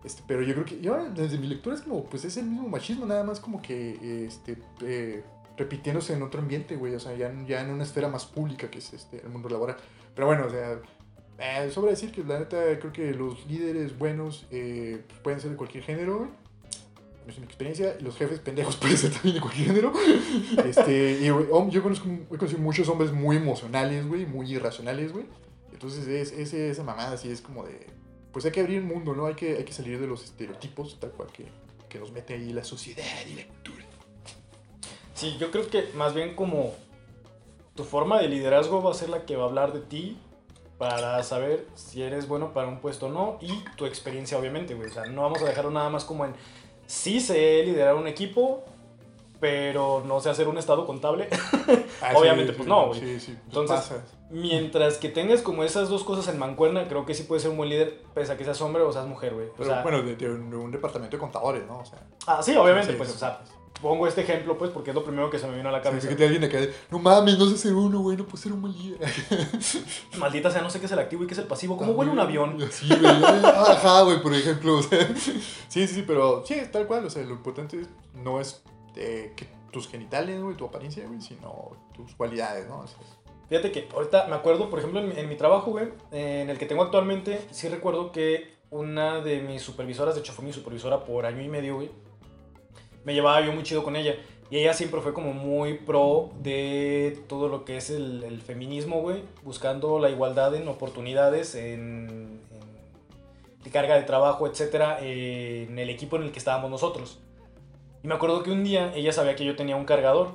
Este, pero yo creo que, yo desde mi lectura es como, pues es el mismo machismo, nada más como que, este, eh, repitiéndose en otro ambiente, güey, o sea, ya, ya en una esfera más pública que es este, el mundo laboral. Pero bueno, o sea, eh, sobra decir que la neta creo que los líderes buenos eh, pueden ser de cualquier género, güey. Es mi experiencia. Los jefes pendejos pueden ser también de cualquier género. Este, y, yo conozco, he conocido muchos hombres muy emocionales, güey, muy irracionales, güey. Entonces, es, es- esa mamada así es como de. Pues hay que abrir el mundo, ¿no? Hay que, hay que salir de los estereotipos, tal cual que, que nos mete ahí la sociedad y la cultura. Sí, yo creo que más bien como tu forma de liderazgo va a ser la que va a hablar de ti para saber si eres bueno para un puesto o no y tu experiencia obviamente, güey. O sea, no vamos a dejarlo nada más como en sí sé liderar un equipo, pero no sé hacer un estado contable. Ah, Obviamente, pues, no, güey. Sí, sí. Entonces- pasa. Mientras que tengas como esas dos cosas en mancuerna, creo que sí puedes ser un buen líder, pese a que seas hombre o seas mujer, güey. O Pero sea, bueno, de, de un, de un departamento de contadores, ¿no? O sea, ah, sí, obviamente, sí, pues, sí. o sea, pongo este ejemplo, pues, porque es lo primero que se me vino a la sí, cabeza. que te alguien acá no mames, no sé ser uno, güey, no puedo ser un buen líder. Maldita sea, no sé qué es el activo y qué es el pasivo. ¿Cómo vuela un avión? Sí, güey. Ajá, güey, por ejemplo. o sea, sí, sí, sí, pero sí, tal cual. O sea, lo importante no es eh, que tus genitales, güey, tu apariencia, güey, sino tus cualidades, ¿no? O sea, Fíjate que ahorita me acuerdo, por ejemplo, en, mi- en mi trabajo, güey, eh, en el que tengo actualmente, sí recuerdo que una de mis supervisoras, de hecho fue mi supervisora por año y medio, güey, me llevaba yo muy chido con ella. Y ella siempre fue como muy pro de todo lo que es el, el feminismo, güey, buscando la igualdad en oportunidades, en, en carga de trabajo, etcétera, eh, en el equipo en el que estábamos nosotros. Y me acuerdo que un día ella sabía que yo tenía un cargador.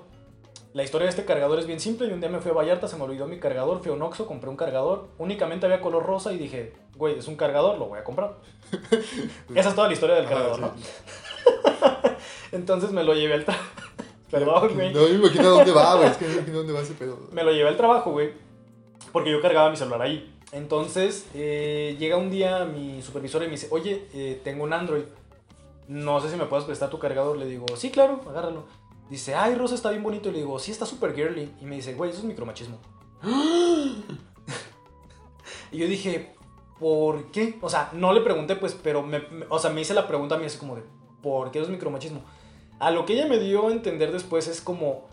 La historia de este cargador es bien simple. Y un día me fui a Vallarta, se me olvidó mi cargador. Fui a un Oxxo, compré un cargador. Únicamente había color rosa y dije, güey, es un cargador, lo voy a comprar. Esa es toda la historia del cargador, sí, ¿no? Entonces me lo llevé al trabajo. Perdón, güey. No me imagino dónde va, güey. Es que no me imagino dónde va ese pedo. Me lo llevé al trabajo, güey. Porque yo cargaba mi celular ahí. Entonces, eh, llega un día mi supervisor y me dice, oye, eh, tengo un Android. No sé si me puedes prestar tu cargador. Le digo, sí, claro, agárralo. Dice, ay, Rosa está bien bonito. Y le digo, sí, está súper girly. Y me dice, güey, eso es micromachismo. y yo dije, ¿por qué? O sea, no le pregunté, pues, pero me, me- o sea, me hice la pregunta a mí así como de, ¿por qué eso es micromachismo? A lo que ella me dio a entender después es como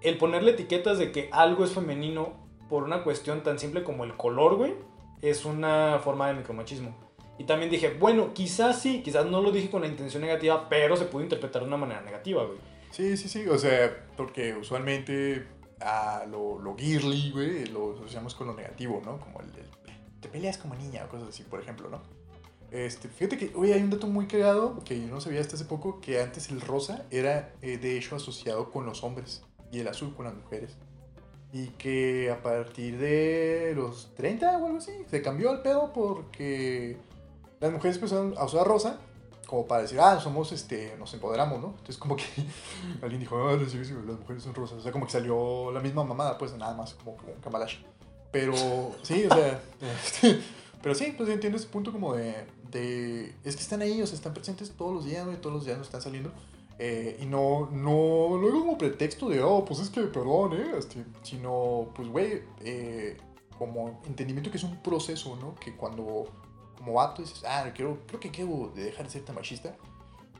el ponerle etiquetas de que algo es femenino por una cuestión tan simple como el color, güey, es una forma de micromachismo. Y también dije, bueno, quizás sí, quizás no lo dije con la intención negativa, pero se pudo interpretar de una manera negativa, güey. Sí, sí, sí. O sea, porque usualmente a lo, lo girly, güey, lo asociamos con lo negativo, ¿no? Como el, el- te peleas como niña o cosas así, por ejemplo, ¿no? Este, fíjate que, oye, hay un dato muy cagado que yo no sabía hasta hace poco, que antes el rosa era eh, de hecho asociado con los hombres y el azul con las mujeres. Y que a partir de los 30 o algo así, se cambió el pedo porque las mujeres empezaron a usar rosa como para decir, ah, somos, este, nos empoderamos, ¿no? Entonces como que alguien dijo, ah, las mujeres son rosas. O sea, como que salió la misma mamada, pues nada más, como, como. Pero sí, o sea, este, pero sí, pues entiendo ese punto como de, de, es que están ahí, o sea, están presentes todos los días, güey, todos los días nos están saliendo. eh, y no, no, no es como pretexto de, oh, pues es que, perdón, ¿eh? Este, sino, pues, güey, eh, como entendimiento que es un proceso, ¿no? Que cuando, como vato, dices, ah, quiero, creo que quiero de dejar de ser tan machista.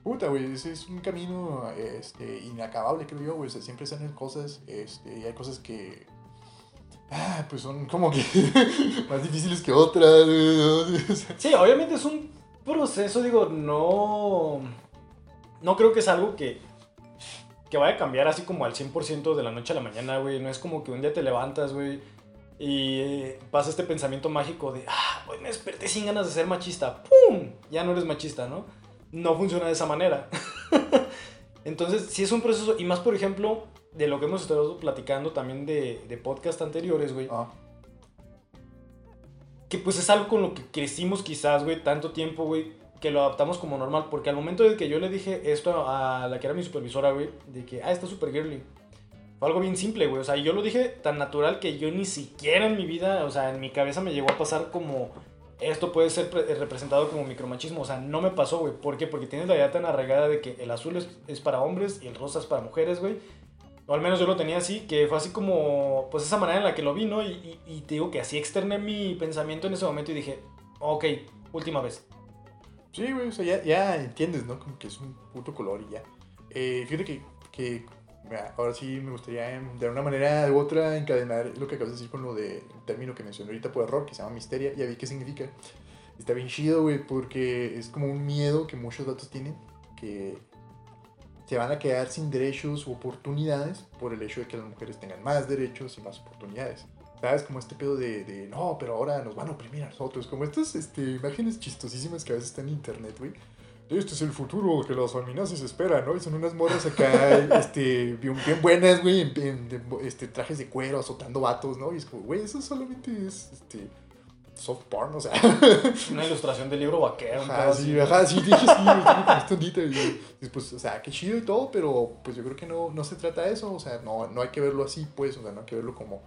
Puta, güey, ese es un camino este, inacabable, creo yo, güey. O siempre salen cosas, este, y hay cosas que, ah, pues son como que más difíciles que otras, Sí, obviamente es un proceso, digo, no. No creo que es algo que. Que vaya a cambiar así como al 100% de la noche a la mañana, güey. No es como que un día te levantas, güey. Y pasa este pensamiento mágico de, ah, hoy me desperté sin ganas de ser machista. ¡Pum! Ya no eres machista, ¿no? No funciona de esa manera. Entonces, sí es un proceso. Y más, por ejemplo, de lo que hemos estado platicando también de, de podcast anteriores, güey ah, que pues es algo con lo que crecimos quizás, güey, tanto tiempo, güey, que lo adaptamos como normal. Porque al momento de que yo le dije esto a la que era mi supervisora, güey, de que, ah, está súper girly. Fue algo bien simple, güey. O sea, yo lo dije tan natural que yo ni siquiera en mi vida, o sea, en mi cabeza me llegó a pasar como, esto puede ser pre- representado como micromachismo. O sea, no me pasó, güey. ¿Por qué? Porque tienes la idea tan arraigada de que el azul es, es para hombres y el rosa es para mujeres, güey. O al menos yo lo tenía así, que fue así como, pues esa manera en la que lo vi, ¿no? Y, y- y te digo que así externé mi pensamiento en ese momento y dije, ok, última vez. Sí, güey, o sea, ya, ya entiendes, ¿no? Como que es un puto color y ya. Eh, fíjate que, que ahora sí me gustaría em, de una manera u otra encadenar lo que acabas de decir con lo de término que mencioné ahorita por error, que se llama misteria, ya vi qué significa. Está bien chido, güey, porque es como un miedo que muchos datos tienen, que se van a quedar sin derechos u oportunidades por el hecho de que las mujeres tengan más derechos y más oportunidades. ¿Sabes? Como este pedo de, de, no, pero ahora nos van a oprimir a nosotros. Como estas este, imágenes chistosísimas que a veces están en internet, güey. Este es el futuro que las feminazis esperan, ¿no? Y son unas morras acá, este, bien, bien buenas, güey, en, en- de- este, trajes de cuero, azotando vatos, ¿no? Y es como, güey, eso solamente es, este, soft porn, o sea. Una ilustración del libro vaquero. Ajá, sí, así. ajá, sí, hecho sí, y, pues, o sea, qué chido y todo, pero pues yo creo que no, no se trata de eso, o sea, no, no hay que verlo así, pues, o sea, no hay que verlo como,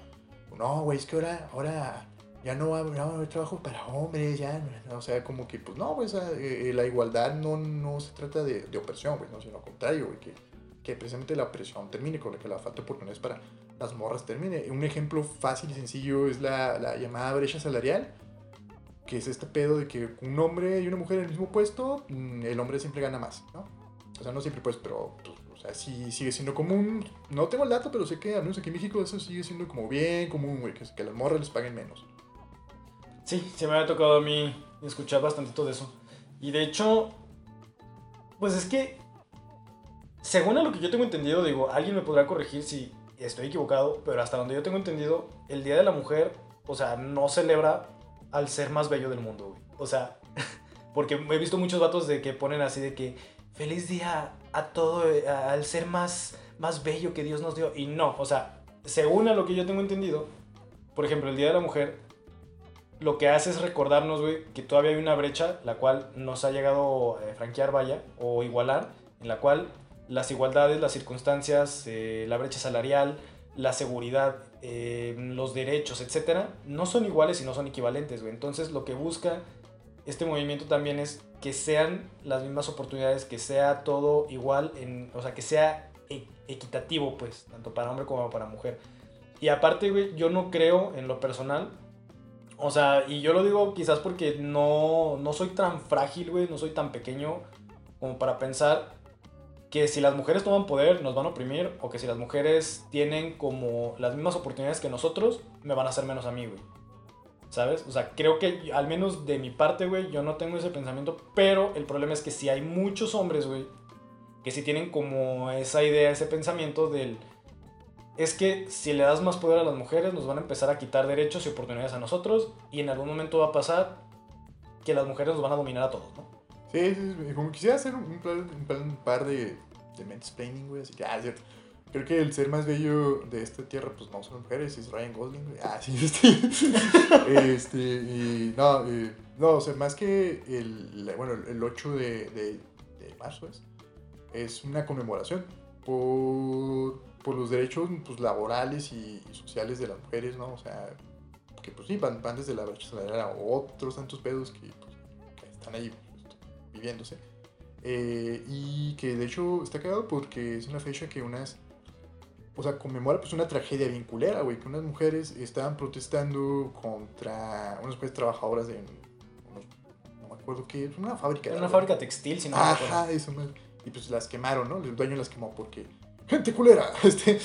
no, güey, es que ahora, ahora ya no va, no va a haber trabajo para hombres, ya, o sea, como que, pues, no, güey, eh, la igualdad no, no se trata de, de opresión, güey, no, sino al contrario, güey, que, que precisamente la opresión termine, con la que la falta de oportunidades para las morras termine. Un ejemplo fácil y sencillo es la, la llamada brecha salarial, que es este pedo de que un hombre y una mujer en el mismo puesto, mm, el hombre siempre gana más, ¿no? O sea, no siempre pues, pero, pues, o sea, sí sigue siendo común. No tengo el dato, pero sé que al menos aquí en México eso sigue siendo como bien común, güey, que, que las morras les paguen menos. Sí, se me había tocado a mí escuchar bastantito de eso. Y de hecho, pues es que, según a lo que yo tengo entendido, digo, alguien me podrá corregir si estoy equivocado, pero hasta donde yo tengo entendido, el Día de la Mujer, o sea, no celebra al ser más bello del mundo, güey. O sea, porque he visto muchos vatos de que ponen así de que, feliz día a todo, eh, al ser más, más bello que Dios nos dio. Y no, o sea, según a lo que yo tengo entendido, por ejemplo, el Día de la Mujer lo que hace es recordarnos, güey, que todavía hay una brecha, la cual nos ha llegado a franquear, vaya, o igualar, en la cual las igualdades, las circunstancias, eh, la brecha salarial, la seguridad, eh, los derechos, etcétera, no son iguales y no son equivalentes, güey. Entonces lo que busca este movimiento también es que sean las mismas oportunidades, que sea todo igual, o sea, que sea e- equitativo, pues, tanto para hombre como para mujer. Y aparte, güey, yo no creo en lo personal. O sea, y yo lo digo quizás porque no, no soy tan frágil, güey, no soy tan pequeño como para pensar que si las mujeres toman poder nos van a oprimir o que si las mujeres tienen como las mismas oportunidades que nosotros, me van a hacer menos a mí, güey. ¿Sabes? O sea, creo que al menos de mi parte, güey, yo no tengo ese pensamiento, pero el problema es que si hay muchos hombres, güey, que si tienen como esa idea, ese pensamiento del... Es que si le das más poder a las mujeres, nos van a empezar a quitar derechos y oportunidades a nosotros, y en algún momento va a pasar que las mujeres nos van a dominar a todos, ¿no? Sí, sí, sí, como quisiera hacer un, plan, un, plan- un par de, de mansplaining, güey, así que, ah, es cierto. Creo que el ser más bello de esta tierra, pues no son mujeres, es Ryan Gosling, güey. Ah, sí, este. este, y no, eh, no, o sea, más que el, bueno, el 8 de, de, de marzo es, es una conmemoración por, por los derechos pues, laborales y, sociales de las mujeres, ¿no? O sea, que pues sí, van, van desde la brecha salarial a otros tantos pedos que, pues, que están ahí viviéndose. Eh, y que de hecho está cagado porque es una fecha que unas. O sea, conmemora pues una tragedia bien culera, güey. Que unas mujeres estaban protestando contra unas mujeres trabajadoras de. unos- no me acuerdo qué, una fábrica. Era una fábrica textil, si no me acuerdo. Ajá, eso. Y pues las quemaron, ¿no? El dueño las quemó porque. ¡Gente culera! Este.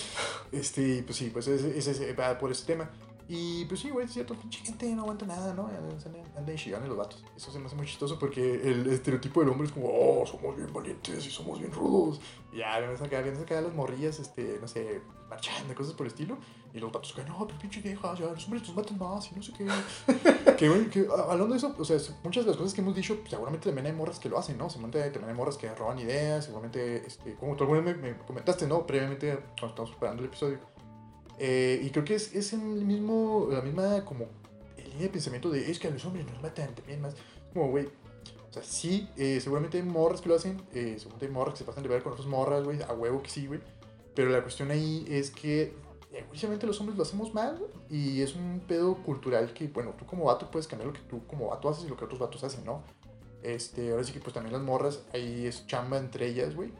Este, pues sí, pues ese va por ese tema. Y pues sí, güey, es cierto, pinche gente no aguanta nada, ¿no? Andan, chillando los vatos. Eso se me hace muy chistoso porque el estereotipo del hombre es como, oh, somos bien valientes y somos bien rudos. Y ya, vienes acá, vienes acá las morrillas, este, no sé, marchando, cosas por el estilo. Y los vatos que, no, pero pinche vieja, ya, los hombres nos matan más y no sé qué. que, güey, que ah, hablando de eso, o sea, muchas de las cosas que hemos dicho, pues, seguramente también hay morras que lo hacen, ¿no? Seguramente también hay morras que roban ideas, seguramente, este, como tú alguna vez me, me comentaste, ¿no? Previamente, cuando estábamos preparando el episodio. Eh, y creo que es, es el mismo, la misma como línea de pensamiento de es que a los hombres nos matan también más. Como, güey, o sea, sí, eh, seguramente hay morras que lo hacen, eh, seguramente hay morras que se pasan de ver con otras morras, güey, a huevo que sí, güey. Pero la cuestión ahí es que, eh, precisamente los hombres lo hacemos mal, y es un pedo cultural que, bueno, tú como vato puedes cambiar lo que tú como vato haces y lo que otros vatos hacen, ¿no? Este, ahora sí que pues también las morras, ahí es chamba entre ellas, güey.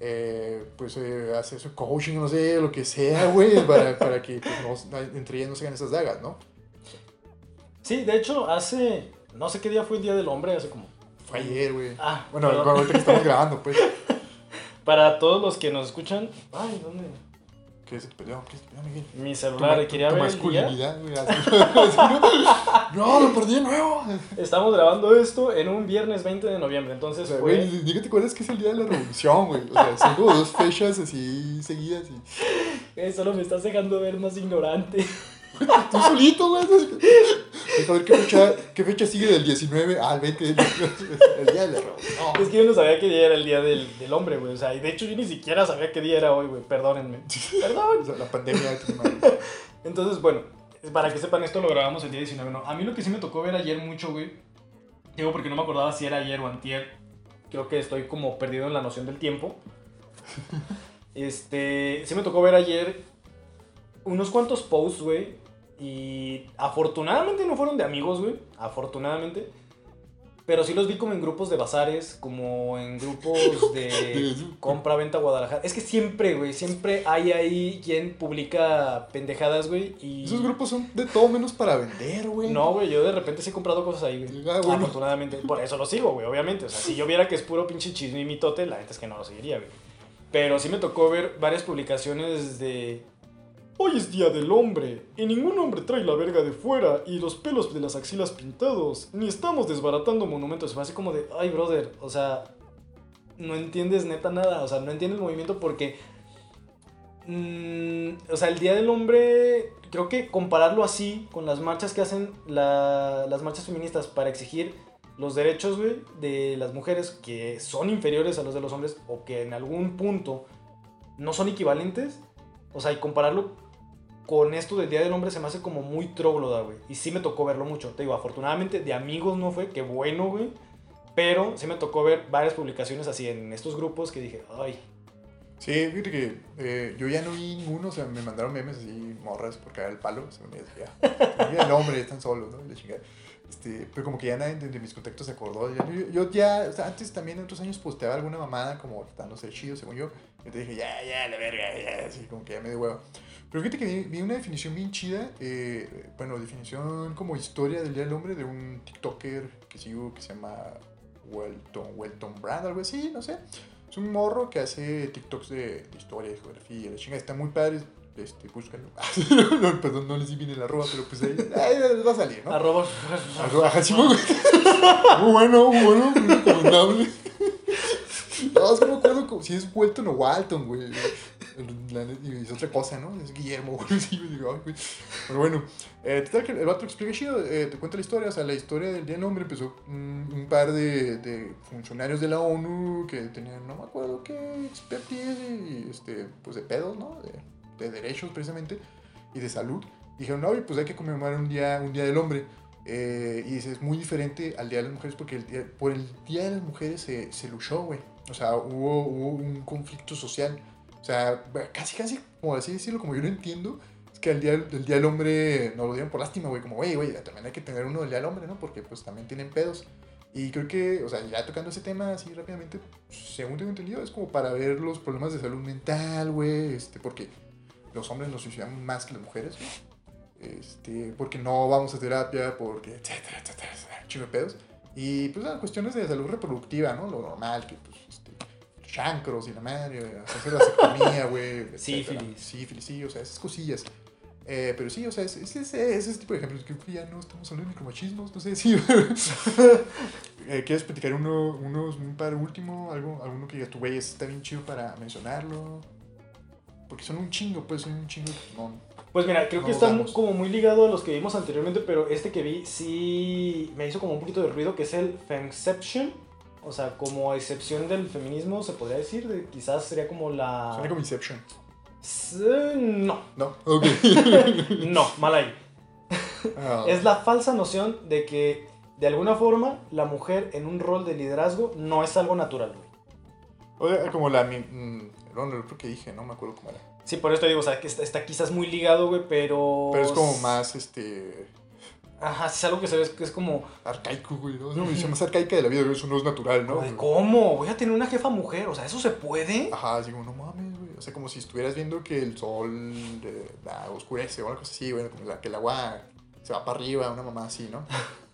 Eh, pues eh, hacer su coaching, no sé, lo que sea, güey, para, para que pues, no- entre ellas no se hagan esas dagas, ¿no? Sí, de hecho, hace. No sé qué día fue el Día del Hombre, hace como. Fue ayer, güey. Ah, Bueno, ahorita que estamos grabando, pues. Para todos los que nos escuchan. Ay, ¿dónde? ¿Qué te perdió? ¿Qué te perdió, Miguel? Mi celular, quería tu ver el día. masculinidad, güey. así. no, lo perdí de nuevo. Estamos grabando esto en un viernes 20 de noviembre, O entonces sea, fue. güey, dígate cuál es que es el día de la revolución, güey. O sea, son como dos fechas así seguidas y. Eh, solo me estás dejando ver más ignorante. Tú solito, güey. Deja ver qué fecha, qué fecha sigue del 19 al 20 del el día de la revolución. Es que yo no sabía qué día era el Día del, del Hombre, güey. O sea, y de hecho yo ni siquiera sabía qué día era hoy, güey. Perdónenme. Perdón. O sea, la pandemia. Entonces, bueno, para que sepan esto, lo grabamos el día 19. ¿no? A mí lo que sí me tocó ver ayer mucho, güey. Digo, porque no me acordaba si era ayer o antier. Creo que estoy como perdido en la noción del tiempo. Este, sí me tocó ver ayer unos cuantos posts, güey. Y afortunadamente no fueron de amigos, güey. Afortunadamente. Pero sí los vi como en grupos de bazares, como en grupos de compra, venta, Guadalajara. Es que siempre, güey, siempre hay ahí quien publica pendejadas, güey. Y... Esos grupos son de todo menos para vender, güey. No, güey, yo de repente sí he comprado cosas ahí, güey. Ah, bueno. Afortunadamente. Por eso lo sigo, güey, obviamente. O sea, si yo viera que es puro pinche chisme y mitote, la neta es que no lo seguiría, güey. Pero sí me tocó ver varias publicaciones de... Hoy es Día del Hombre, y ningún hombre trae la verga de fuera y los pelos de las axilas pintados, ni estamos desbaratando monumentos. Me hace como de, ay, brother, o sea, no entiendes neta nada, o sea, no entiendes el movimiento porque... mm, o sea, el Día del Hombre, creo que compararlo así con las marchas que hacen la- las marchas feministas para exigir los derechos, güey, de las mujeres que son inferiores a los de los hombres o que en algún punto no son equivalentes, o sea, y compararlo con esto del Día del Hombre se me hace como muy trógloda, güey. Y sí me tocó verlo mucho. Te digo, afortunadamente de amigos no fue, qué bueno, güey. Pero sí me tocó ver varias publicaciones así en estos grupos que dije, ay, Sí, fíjate que eh, yo ya no vi ninguno, o sea, me mandaron memes así, morras, por caer el palo, se me decía, el hombre, están solos, ¿no? Y la. Este, pero como que ya nadie de, de mis contactos se acordó. Yo, yo ya, o sea, antes también en otros años posteaba alguna mamada como dándose chido, según yo. Y te dije, ya, ya, la verga, ya, así como que ya me dio hueva. Pero fíjate que vi, una definición bien chida, eh, bueno, definición como historia del Día del Hombre de un TikToker que sigo que se llama Welton, Welton Brand, algo así, no sé. Es un morro que hace TikToks de, de historia, de geografía, la chingada. Está muy padre. Este, búscalo. no, perdón, no les di bien el arroba, pero pues ahí, ahí va a salir, ¿no? Arroba. Arroba, sí, muy bueno. Muy bueno, muy recomendable. No, es que no me acuerdo si es Welton o Walton, güey. Y es otra cosa, ¿no? Es Guillermo, güey. Pero bueno, eh, que el vato explica chido, eh, te cuenta la historia. O sea, la historia del Día del Hombre empezó un, par de, de funcionarios de la ONU que tenían, no me acuerdo qué expertise, y, este, pues de pedos, ¿no? De, de derechos precisamente y de salud. Dijeron, no, pues hay que conmemorar un día, un día del hombre. Eh, y dice, es muy diferente al Día de las Mujeres porque el día- por el Día de las Mujeres se, se luchó, güey. O sea, hubo, hubo un conflicto social. O sea, casi, casi, como así decirlo, como yo lo entiendo, es que el Día, el día del Hombre nos lo dieron por lástima, güey. Como, güey, güey, también hay que tener uno del Día del Hombre, ¿no? Porque pues también tienen pedos. Y creo que, o sea, ya tocando ese tema así rápidamente, según tengo entendido, es como para ver los problemas de salud mental, güey. Este, porque los hombres nos suicidamos más que las mujeres, güey. Este, porque no vamos a terapia, porque etcétera, etcétera, etcétera, pedos. Y pues las cuestiones de salud reproductiva, ¿no? Lo normal, que pues, chancros y la madre, hacerse la vasectomía, güey. Sífilis. Sífilis, sí, o sea, esas cosillas. Eh, pero sí, o sea, es, es, es- es ese tipo de ejemplos. Que ya no estamos hablando de micromachismos, no sé si. Eh, ¿Quieres platicar uno, unos, un par último? Algo, alguno que digas tu güey, está bien chido para mencionarlo. Porque son un chingo, pues, son un chingo. No, Pues mira, creo No que está dudamos. como muy ligado a los que vimos anteriormente, pero este que vi sí me hizo como un poquito de ruido, que es el Femception. O sea, como excepción del feminismo, se podría decir. de- quizás sería como la... Suena como Inception. S- No, No, ok. no, mal ahí. Ah, Es la falsa noción de que, de alguna forma, la mujer en un rol de liderazgo no es algo natural, güey. o sea, como la. mi- mm, no, creo que dije, no me acuerdo cómo era. Sí, por eso te digo, o sea, que está, está quizás muy ligado, güey, pero... Pero es como más, este. Ajá, es algo que se ve que es como... Arcaico, güey. ¿no? Es una visión más arcaica de la vida, güey. Eso no es natural, ¿no? ¿Cómo? Voy a tener una jefa mujer, o sea, ¿eso se puede? Ajá, así como, no mames, güey. O sea, como si estuvieras viendo que el sol eh, la oscurece o algo así, güey. Como la, que el agua se va para arriba, una mamá así, ¿no?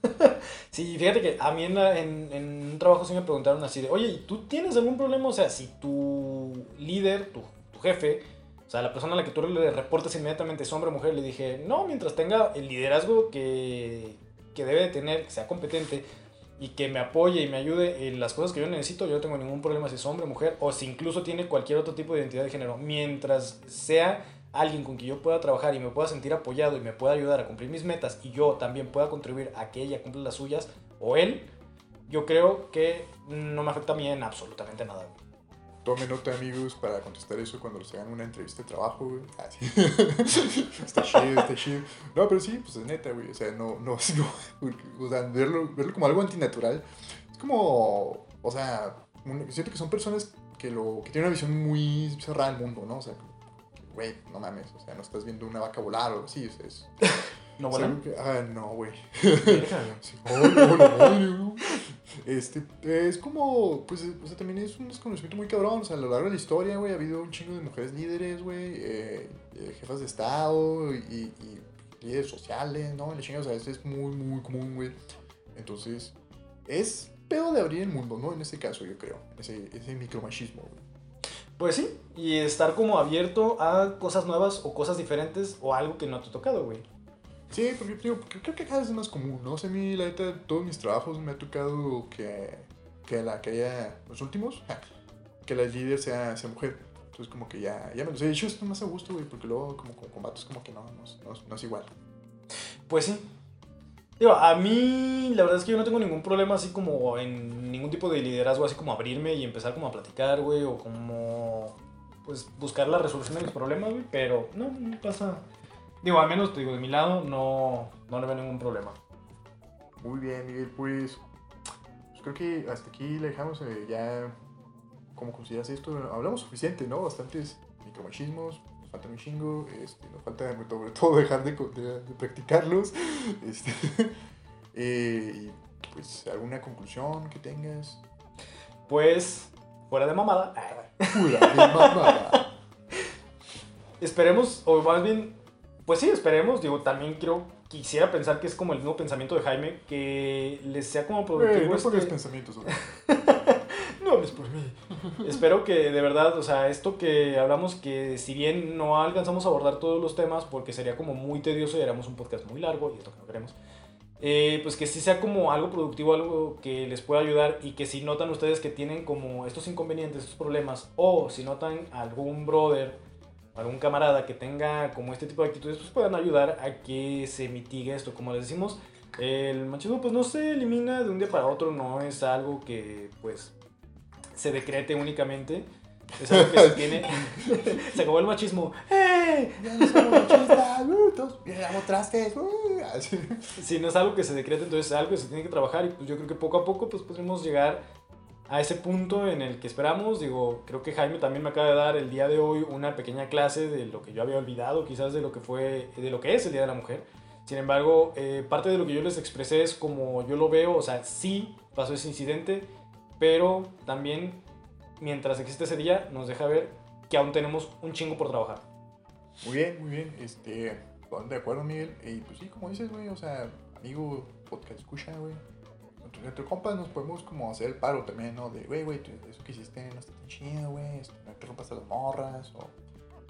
Sí, fíjate que a mí en, la- en, en un trabajo sí me preguntaron así de, oye, ¿y tú tienes algún problema? O sea, si tu líder, tu, tu jefe, o sea, la persona a la que tú le reportas inmediatamente es hombre o mujer, le dije, no, mientras tenga el liderazgo que, que debe de tener, que sea competente y que me apoye y me ayude en las cosas que yo necesito, yo no tengo ningún problema si es hombre o mujer, o si incluso tiene cualquier otro tipo de identidad de género, mientras sea alguien con quien yo pueda trabajar y me pueda sentir apoyado y me pueda ayudar a cumplir mis metas y yo también pueda contribuir a que ella cumpla las suyas o él, yo creo que no me afecta a mí en absolutamente nada. Tomen nota, amigos, para contestar eso cuando les hagan una entrevista de trabajo, güey. Ah, sí. está chido, está chido. No, pero sí, pues es neta, güey. O sea, no, no, no o sea, verlo, verlo como algo antinatural. Es como, o sea, un- siento que son personas que, lo, que tienen una visión muy cerrada al mundo, ¿no? O sea, güey, no mames, o sea, no estás viendo una vaca volar o algo así, o sea, es... ¿No vuelan? que- ah, no, güey. Sí. Este, es como, pues, o sea, también es un desconocimiento muy cabrón, o sea, a lo largo de la historia, güey, ha habido un chingo de mujeres líderes, güey, eh, eh, jefas de estado y, y líderes sociales, ¿no? La chinga, o sea, eso es muy, muy común, güey. Entonces, es pedo de abrir el mundo, ¿no? En este caso, yo creo, ese, ese micromachismo, güey. Pues sí, y estar como abierto a cosas nuevas o cosas diferentes o algo que no te ha tocado, güey. Sí, porque digo, creo, creo que cada vez es más común, ¿no? O sea, a mí, la neta, todos mis trabajos me ha tocado que, que la que haya, los últimos, que la líder sea, sea mujer. Entonces, como que ya, ya me los he dicho, esto más a gusto, güey, porque luego, como con combates, como que no, no, no, no es igual. Pues sí. Digo, a mí la verdad es que yo no tengo ningún problema así como en ningún tipo de liderazgo, así como abrirme y empezar como a platicar, güey, o como pues buscar la resolución de mis problemas, güey, pero no, no pasa. Digo, al menos te digo, de mi lado no, no le veo ningún problema. Muy bien, Miguel, pues, pues creo que hasta aquí le dejamos eh, ya ¿cómo consideras esto? Hablamos suficiente, ¿no? Bastantes micromachismos, nos falta un chingo, este, nos falta sobre todo dejar de, de- de practicarlos. Este, eh, y pues, ¿alguna conclusión que tengas? Pues, fuera de mamada, Pura de mamada. esperemos, o más bien, pues sí, esperemos, digo, también quiero, quisiera pensar que es como el mismo pensamiento de Jaime, que les sea como Güey, productivo no este- pensamientos. No hables por mí. Espero que de verdad, o sea, esto que hablamos, que si bien no alcanzamos a abordar todos los temas, porque sería como muy tedioso y haríamos un podcast muy largo, y esto que no queremos, eh, pues que sí sea como algo productivo, algo que les pueda ayudar y que si notan ustedes que tienen como estos inconvenientes, estos problemas, o si notan algún brother, algún camarada que tenga como este tipo de actitudes, pues puedan ayudar a que se mitigue esto. Como les decimos, el machismo pues no se elimina de un día para otro, no es algo que pues se decrete únicamente. Es algo que se tiene. se acabó el machismo. ¡Eh! Ya no somos machistas, uh, trastes. uh. Si no es algo que se decrete, entonces es algo que se tiene que trabajar. Y pues yo creo que poco a poco pues podremos llegar a ese punto en el que esperamos. Digo, creo que Jaime también me acaba de dar el día de hoy una pequeña clase de lo que yo había olvidado, quizás de lo que fue, de lo que es el Día de la Mujer. Sin embargo, eh, parte de lo que yo les expresé es como yo lo veo, o sea, sí pasó ese incidente, pero también mientras existe ese día nos deja ver que aún tenemos un chingo por trabajar. Muy bien, muy bien. Este, de acuerdo, Miguel. Y pues sí, como dices, güey, o sea, amigo, podcast escucha, güey. Entre, compas nos podemos como hacer el paro también, ¿no? De, güey, güey, eso que hiciste no está tan chido, güey. este, No te rompas a las morras, o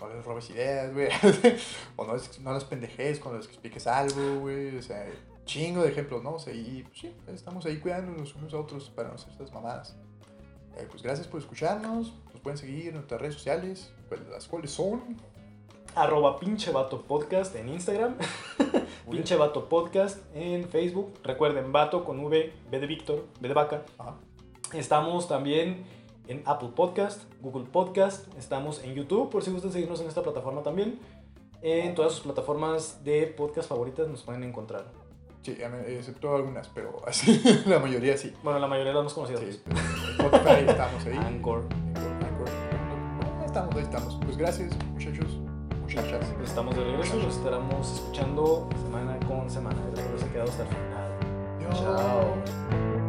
no les robes ideas, güey. o no, no las pendejes cuando les expliques algo, güey. O sea, chingo de ejemplos, ¿no? O sea, y pues sí, estamos ahí cuidándonos unos a otros para no hacer estas mamadas. Eh, pues gracias por escucharnos. Nos pueden seguir en nuestras redes sociales, pues, las cuales son. Arroba pinche vato podcast en Instagram. Pinche Vato Podcast en Facebook. Recuerden, Vato con V, B de Víctor, B de Vaca. Ajá. Estamos también en Apple Podcast, Google Podcast. Estamos en YouTube, por si gustan seguirnos en esta plataforma también. En todas sus plataformas de podcast favoritas nos pueden encontrar. Sí, excepto algunas, pero así, la mayoría sí. Bueno, la mayoría las más conocidas. Sí, pero Spotify estamos ahí. Anchor. Anchor, Anchor. Ahí estamos, ahí estamos. Pues gracias, muchachos, muchachas. Estamos de regreso, los estaremos escuchando semana con semana. Gracias por haberse quedado hasta el final. Chao.